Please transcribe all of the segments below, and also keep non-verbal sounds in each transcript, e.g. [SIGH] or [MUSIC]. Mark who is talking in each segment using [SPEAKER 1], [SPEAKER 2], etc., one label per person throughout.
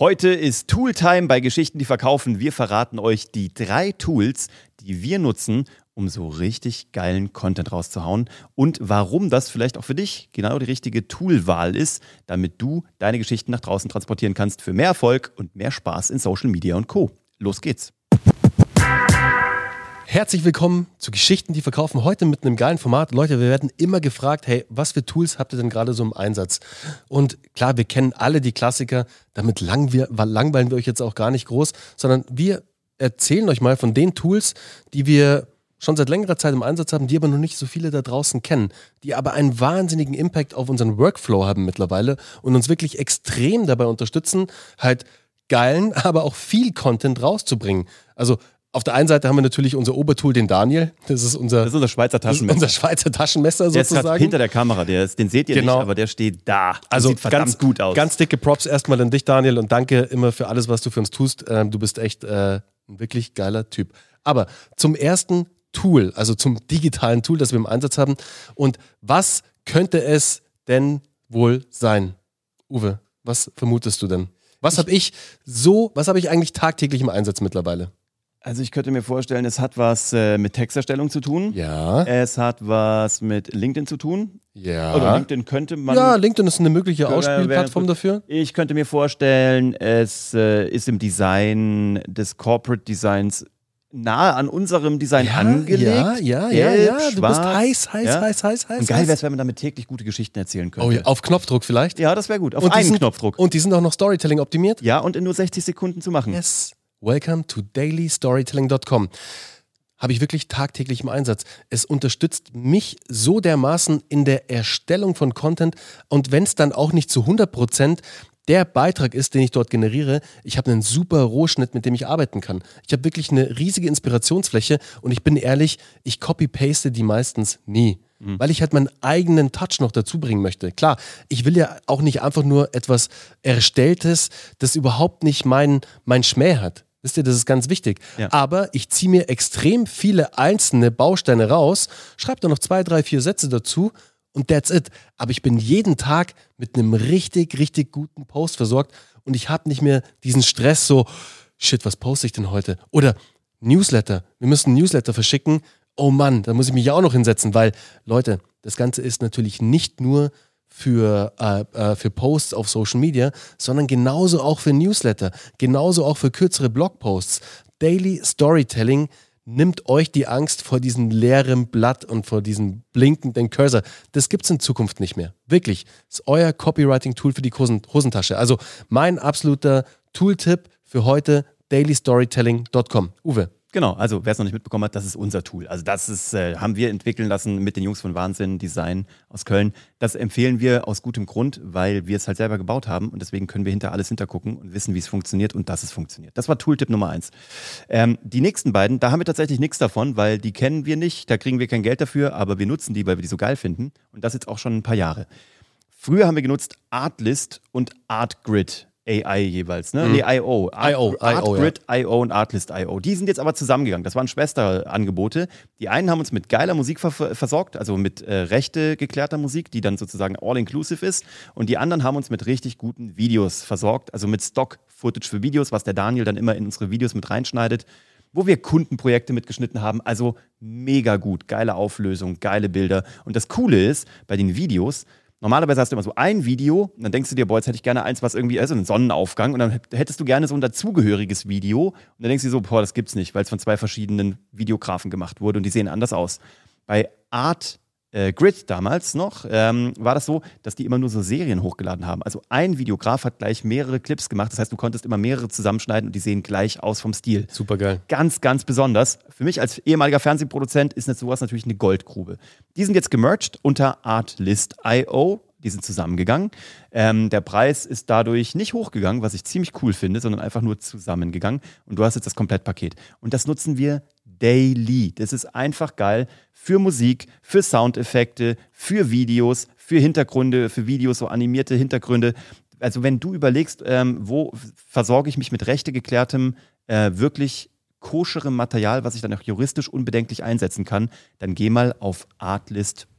[SPEAKER 1] Heute ist Tooltime bei Geschichten, die verkaufen. Wir verraten euch die drei Tools, die wir nutzen, um so richtig geilen Content rauszuhauen und warum das vielleicht auch für dich genau die richtige Toolwahl ist, damit du deine Geschichten nach draußen transportieren kannst für mehr Erfolg und mehr Spaß in Social Media und Co. Los geht's.
[SPEAKER 2] Herzlich willkommen zu Geschichten, die verkaufen. Heute mit einem geilen Format. Leute, wir werden immer gefragt, hey, was für Tools habt ihr denn gerade so im Einsatz? Und klar, wir kennen alle die Klassiker. Damit lang wir, langweilen wir euch jetzt auch gar nicht groß, sondern wir erzählen euch mal von den Tools, die wir schon seit längerer Zeit im Einsatz haben, die aber noch nicht so viele da draußen kennen, die aber einen wahnsinnigen Impact auf unseren Workflow haben mittlerweile und uns wirklich extrem dabei unterstützen, halt geilen, [LAUGHS] aber auch viel Content rauszubringen. Also auf der einen Seite haben wir natürlich unser Obertool, den Daniel. Das ist unser,
[SPEAKER 1] das ist unser Schweizer Taschenmesser.
[SPEAKER 2] Unser Schweizer Taschenmesser
[SPEAKER 1] der
[SPEAKER 2] sozusagen.
[SPEAKER 1] Der ist hinter der Kamera, der ist, den seht ihr genau. nicht, aber der steht da.
[SPEAKER 2] Das also sieht verdammt ganz, gut aus. Ganz dicke Props erstmal an dich, Daniel, und danke immer für alles, was du für uns tust. Ähm, du bist echt äh, ein wirklich geiler Typ. Aber zum ersten Tool, also zum digitalen Tool, das wir im Einsatz haben. Und was könnte es denn wohl sein? Uwe, was vermutest du denn? Was habe ich so, was habe ich eigentlich tagtäglich im Einsatz mittlerweile?
[SPEAKER 1] Also ich könnte mir vorstellen, es hat was äh, mit Texterstellung zu tun.
[SPEAKER 2] Ja.
[SPEAKER 1] Es hat was mit LinkedIn zu tun.
[SPEAKER 2] Ja.
[SPEAKER 1] Oder LinkedIn könnte man.
[SPEAKER 2] Ja, LinkedIn ist eine mögliche Ausspielplattform dafür.
[SPEAKER 1] Ich könnte mir vorstellen, es äh, ist im Design des Corporate Designs nahe an unserem Design
[SPEAKER 2] ja,
[SPEAKER 1] angelegt.
[SPEAKER 2] Ja, ja, ja, ja. Du
[SPEAKER 1] schwarz,
[SPEAKER 2] bist heiß, heiß, ja? heiß, heiß, heiß.
[SPEAKER 1] Und geil wäre es, wenn man damit täglich gute Geschichten erzählen könnte.
[SPEAKER 2] Oh ja, auf Knopfdruck vielleicht?
[SPEAKER 1] Ja, das wäre gut. Auf
[SPEAKER 2] und
[SPEAKER 1] einen
[SPEAKER 2] sind,
[SPEAKER 1] Knopfdruck.
[SPEAKER 2] Und die sind auch noch Storytelling optimiert?
[SPEAKER 1] Ja, und in nur 60 Sekunden zu machen.
[SPEAKER 2] Yes. Welcome to dailystorytelling.com. Habe ich wirklich tagtäglich im Einsatz. Es unterstützt mich so dermaßen in der Erstellung von Content und wenn es dann auch nicht zu 100 Prozent der Beitrag ist, den ich dort generiere, ich habe einen super Rohschnitt, mit dem ich arbeiten kann. Ich habe wirklich eine riesige Inspirationsfläche und ich bin ehrlich, ich copy-paste die meistens nie. Mhm. Weil ich halt meinen eigenen Touch noch dazu bringen möchte. Klar, ich will ja auch nicht einfach nur etwas Erstelltes, das überhaupt nicht meinen mein Schmäh hat. Wisst ihr, das ist ganz wichtig. Ja. Aber ich ziehe mir extrem viele einzelne Bausteine raus, schreibe da noch zwei, drei, vier Sätze dazu und that's it. Aber ich bin jeden Tag mit einem richtig, richtig guten Post versorgt und ich habe nicht mehr diesen Stress so, shit, was poste ich denn heute? Oder Newsletter. Wir müssen Newsletter verschicken. Oh Mann, da muss ich mich ja auch noch hinsetzen, weil, Leute, das Ganze ist natürlich nicht nur für, äh, äh, für Posts auf Social Media, sondern genauso auch für Newsletter, genauso auch für kürzere Blogposts. Daily Storytelling nimmt euch die Angst vor diesem leeren Blatt und vor diesem blinkenden Cursor. Das gibt es in Zukunft nicht mehr. Wirklich. Das ist euer Copywriting-Tool für die Hosentasche. Also mein absoluter Tooltip für heute, dailystorytelling.com. Uwe.
[SPEAKER 1] Genau, also wer es noch nicht mitbekommen hat, das ist unser Tool. Also das ist, äh, haben wir entwickeln lassen mit den Jungs von Wahnsinn Design aus Köln. Das empfehlen wir aus gutem Grund, weil wir es halt selber gebaut haben und deswegen können wir hinter alles hintergucken und wissen, wie es funktioniert und dass es funktioniert. Das war Tooltip Nummer eins. Ähm, die nächsten beiden, da haben wir tatsächlich nichts davon, weil die kennen wir nicht, da kriegen wir kein Geld dafür, aber wir nutzen die, weil wir die so geil finden und das jetzt auch schon ein paar Jahre. Früher haben wir genutzt Artlist und Artgrid. AI jeweils, ne? Mhm. Nee, IO.
[SPEAKER 2] IO,
[SPEAKER 1] Artgrid, ja. IO und Artlist IO. Die sind jetzt aber zusammengegangen. Das waren Schwesterangebote. Die einen haben uns mit geiler Musik ver versorgt, also mit äh, rechte geklärter Musik, die dann sozusagen all-inclusive ist. Und die anderen haben uns mit richtig guten Videos versorgt, also mit Stock-Footage für Videos, was der Daniel dann immer in unsere Videos mit reinschneidet wo wir Kundenprojekte mitgeschnitten haben. Also mega gut, geile Auflösung, geile Bilder. Und das Coole ist, bei den Videos, Normalerweise hast du immer so ein Video und dann denkst du dir, boah, jetzt hätte ich gerne eins, was irgendwie, also einen Sonnenaufgang und dann hättest du gerne so ein dazugehöriges Video und dann denkst du dir so, boah, das gibt's nicht, weil es von zwei verschiedenen Videografen gemacht wurde und die sehen anders aus. Bei Art äh, Grid damals noch, ähm, war das so, dass die immer nur so Serien hochgeladen haben. Also ein Videograf hat gleich mehrere Clips gemacht. Das heißt, du konntest immer mehrere zusammenschneiden und die sehen gleich aus vom Stil.
[SPEAKER 2] Super geil.
[SPEAKER 1] Ganz, ganz besonders. Für mich als ehemaliger Fernsehproduzent ist sowas natürlich eine Goldgrube. Die sind jetzt gemerged unter Artlist.io. Die sind zusammengegangen. Ähm, der Preis ist dadurch nicht hochgegangen, was ich ziemlich cool finde, sondern einfach nur zusammengegangen. Und du hast jetzt das Komplettpaket. Und das nutzen wir daily. Das ist einfach geil für Musik, für Soundeffekte, für Videos, für Hintergründe, für Videos, so animierte Hintergründe. Also wenn du überlegst, ähm, wo versorge ich mich mit rechte geklärtem, äh, wirklich koscherem Material, was ich dann auch juristisch unbedenklich einsetzen kann, dann geh mal auf artlist.io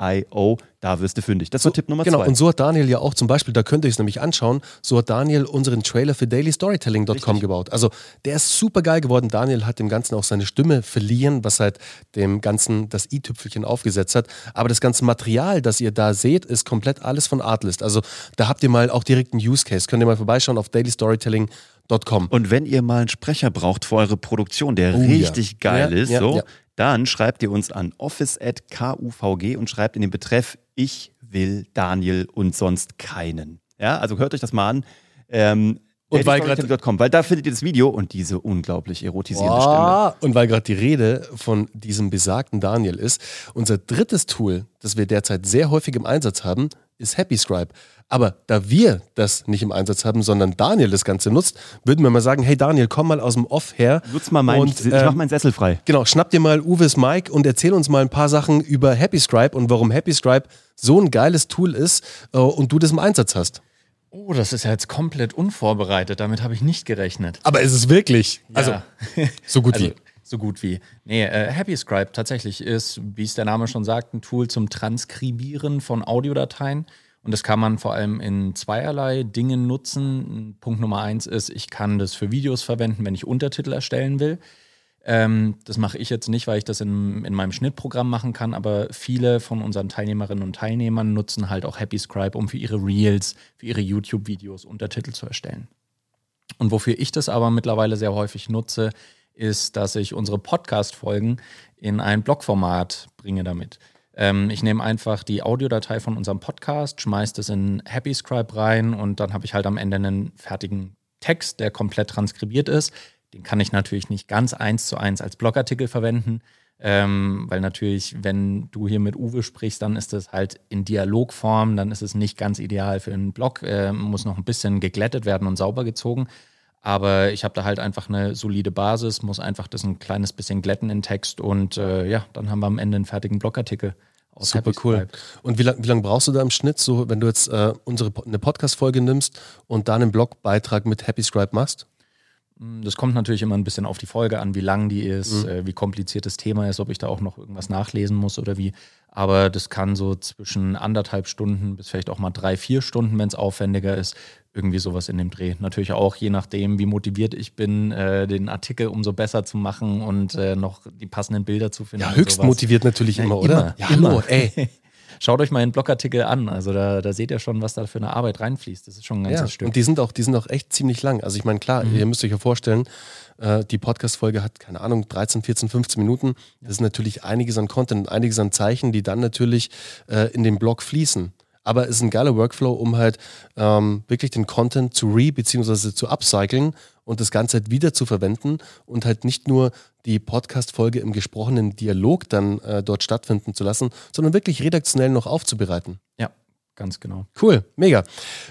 [SPEAKER 1] Io. Da wirst du fündig. Das war Tipp Nummer
[SPEAKER 2] genau,
[SPEAKER 1] zwei.
[SPEAKER 2] und so hat Daniel ja auch zum Beispiel, da könnt ihr es nämlich anschauen, so hat Daniel unseren Trailer für dailystorytelling.com gebaut. Also der ist super geil geworden. Daniel hat dem Ganzen auch seine Stimme verliehen, was halt dem Ganzen das i-Tüpfelchen aufgesetzt hat. Aber das ganze Material, das ihr da seht, ist komplett alles von Artlist. Also da habt ihr mal auch direkt einen Use Case. Könnt ihr mal vorbeischauen auf dailystorytelling.com.
[SPEAKER 1] Und wenn ihr mal einen Sprecher braucht für eure Produktion, der
[SPEAKER 2] Oh ja.
[SPEAKER 1] richtig geil
[SPEAKER 2] Ja,
[SPEAKER 1] ist,
[SPEAKER 2] ja,
[SPEAKER 1] so,
[SPEAKER 2] ja.
[SPEAKER 1] Dann schreibt ihr uns an office.kuvg und schreibt in den Betreff Ich will Daniel und sonst keinen. Ja, also hört euch das mal an. Ähm,
[SPEAKER 2] Und weil
[SPEAKER 1] dailystorytelling.com, weil da findet ihr das Video und diese unglaublich erotisierende Stimme.
[SPEAKER 2] Boah. Und weil gerade die Rede von diesem besagten Daniel ist, unser drittes Tool, das wir derzeit sehr häufig im Einsatz haben, ist HappyScribe. Aber da wir das nicht im Einsatz haben, sondern Daniel das Ganze nutzt, würden wir mal sagen, hey Daniel, komm mal aus dem Off her.
[SPEAKER 1] Nutz mal meinen,
[SPEAKER 2] und,
[SPEAKER 1] ich
[SPEAKER 2] äh,
[SPEAKER 1] mach meinen Sessel frei.
[SPEAKER 2] Genau, schnapp dir mal Uwes Mic und erzähl uns mal ein paar Sachen über HappyScribe und warum HappyScribe so ein geiles Tool ist äh, und du das im Einsatz hast.
[SPEAKER 3] Oh, das ist ja jetzt komplett unvorbereitet. Damit habe ich nicht gerechnet.
[SPEAKER 2] Aber ist es wirklich? Also,
[SPEAKER 3] Ja. [LAUGHS]
[SPEAKER 2] so gut
[SPEAKER 3] Also,
[SPEAKER 2] wie.
[SPEAKER 3] so gut wie. Nee, äh, HappyScribe tatsächlich ist, wie es der Name schon sagt, ein Tool zum Transkribieren von Audiodateien. Und das kann man vor allem in zweierlei Dingen nutzen. Punkt Nummer eins ist, ich kann das für Videos verwenden, wenn ich Untertitel erstellen will. Ähm, das mache ich jetzt nicht, weil ich das in, in meinem Schnittprogramm machen kann, aber viele von unseren Teilnehmerinnen und Teilnehmern nutzen halt auch HappyScribe, um für ihre Reels, für ihre YouTube-Videos Untertitel zu erstellen. Und wofür ich das aber mittlerweile sehr häufig nutze, ist, dass ich unsere Podcast-Folgen in ein Blogformat bringe damit. Ähm, ich nehme einfach die Audiodatei von unserem Podcast, schmeiße das in HappyScribe rein und dann habe ich halt am Ende einen fertigen Text, der komplett transkribiert ist. Den kann ich natürlich nicht ganz eins zu eins als Blogartikel verwenden, ähm, weil natürlich, wenn du hier mit Uwe sprichst, dann ist das halt in Dialogform, dann ist es nicht ganz ideal für einen Blog, äh, muss noch ein bisschen geglättet werden und sauber gezogen. Aber ich habe da halt einfach eine solide Basis, muss einfach das ein kleines bisschen glätten in Text und äh, ja, dann haben wir am Ende einen fertigen Blogartikel. aus
[SPEAKER 2] Super cool.
[SPEAKER 3] HappyScribe.
[SPEAKER 2] Und wie lange wie lang brauchst du da im Schnitt, so wenn du jetzt äh, unsere eine Podcast-Folge nimmst und dann einen Blogbeitrag mit HappyScribe machst?
[SPEAKER 3] Das kommt natürlich immer ein bisschen auf die Folge an, wie lang die ist,
[SPEAKER 2] Mhm.
[SPEAKER 3] äh, wie kompliziert das Thema ist, ob ich da auch noch irgendwas nachlesen muss oder wie. Aber das kann so zwischen anderthalb Stunden bis vielleicht auch mal drei, vier Stunden, wenn es aufwendiger ist, irgendwie sowas in dem Dreh. Natürlich auch je nachdem, wie motiviert ich bin, äh, den Artikel umso besser zu machen und äh, noch die passenden Bilder zu finden.
[SPEAKER 2] Ja, höchst motiviert natürlich
[SPEAKER 3] Ja,
[SPEAKER 2] immer, oder?
[SPEAKER 3] immer,
[SPEAKER 2] ja,
[SPEAKER 3] immer.
[SPEAKER 2] hallo, ey. [LAUGHS]
[SPEAKER 3] Schaut euch mal den Blogartikel an. Also da, da seht ihr schon, was da für eine Arbeit reinfließt. Das ist schon ein ganzes
[SPEAKER 2] Ja,
[SPEAKER 3] Stück.
[SPEAKER 2] und die sind, auch, die sind auch echt ziemlich lang. Also ich meine, klar,
[SPEAKER 3] Mhm.
[SPEAKER 2] ihr müsst euch ja vorstellen, äh, die Podcast-Folge hat, keine Ahnung, 13, 14, 15 Minuten. Das ist natürlich einiges an Content, einiges an Zeichen, die dann natürlich äh, in den Blog fließen. Aber es ist ein geiler Workflow, um halt ähm, wirklich den Content zu re- bzw. zu upcyclen und das Ganze halt wieder zu verwenden und halt nicht nur die Podcast-Folge im gesprochenen Dialog dann äh, dort stattfinden zu lassen, sondern wirklich redaktionell noch aufzubereiten.
[SPEAKER 3] ja, ganz genau.
[SPEAKER 2] Cool, mega.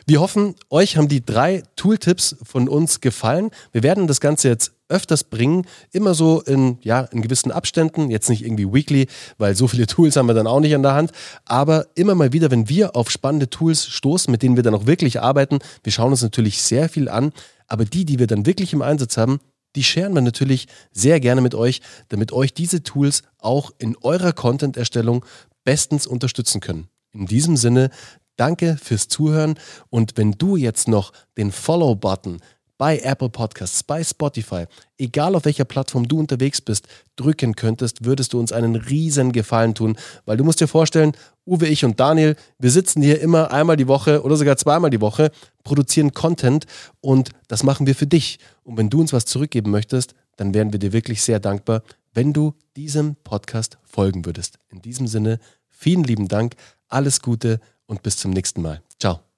[SPEAKER 2] Wir hoffen, euch haben die drei Tooltips von uns gefallen. Wir werden das Ganze jetzt öfters bringen, immer so in, ja, in gewissen Abständen, jetzt nicht irgendwie weekly, weil so viele [LAUGHS] Tools haben wir dann auch nicht an der Hand, aber immer mal wieder, wenn wir auf spannende Tools stoßen, mit denen wir dann auch wirklich arbeiten, wir schauen uns natürlich sehr viel an, aber die, die wir dann wirklich im Einsatz haben, die scheren wir natürlich sehr gerne mit euch, damit euch diese Tools auch in eurer Content-Erstellung bestens unterstützen können. In diesem Sinne, danke fürs Zuhören und wenn du jetzt noch den Follow-Button bei Apple Podcasts, bei Spotify, egal auf welcher Plattform du unterwegs bist, drücken könntest, würdest du uns einen riesen Gefallen tun, weil du musst dir vorstellen, Uwe, ich und Daniel, wir sitzen hier immer einmal die Woche oder sogar zweimal die Woche, produzieren Content und das machen wir für dich. Und wenn du uns was zurückgeben möchtest, dann wären wir dir wirklich sehr dankbar, wenn du diesem Podcast folgen würdest. In diesem Sinne, vielen lieben Dank, alles Gute und bis zum nächsten Mal. Ciao.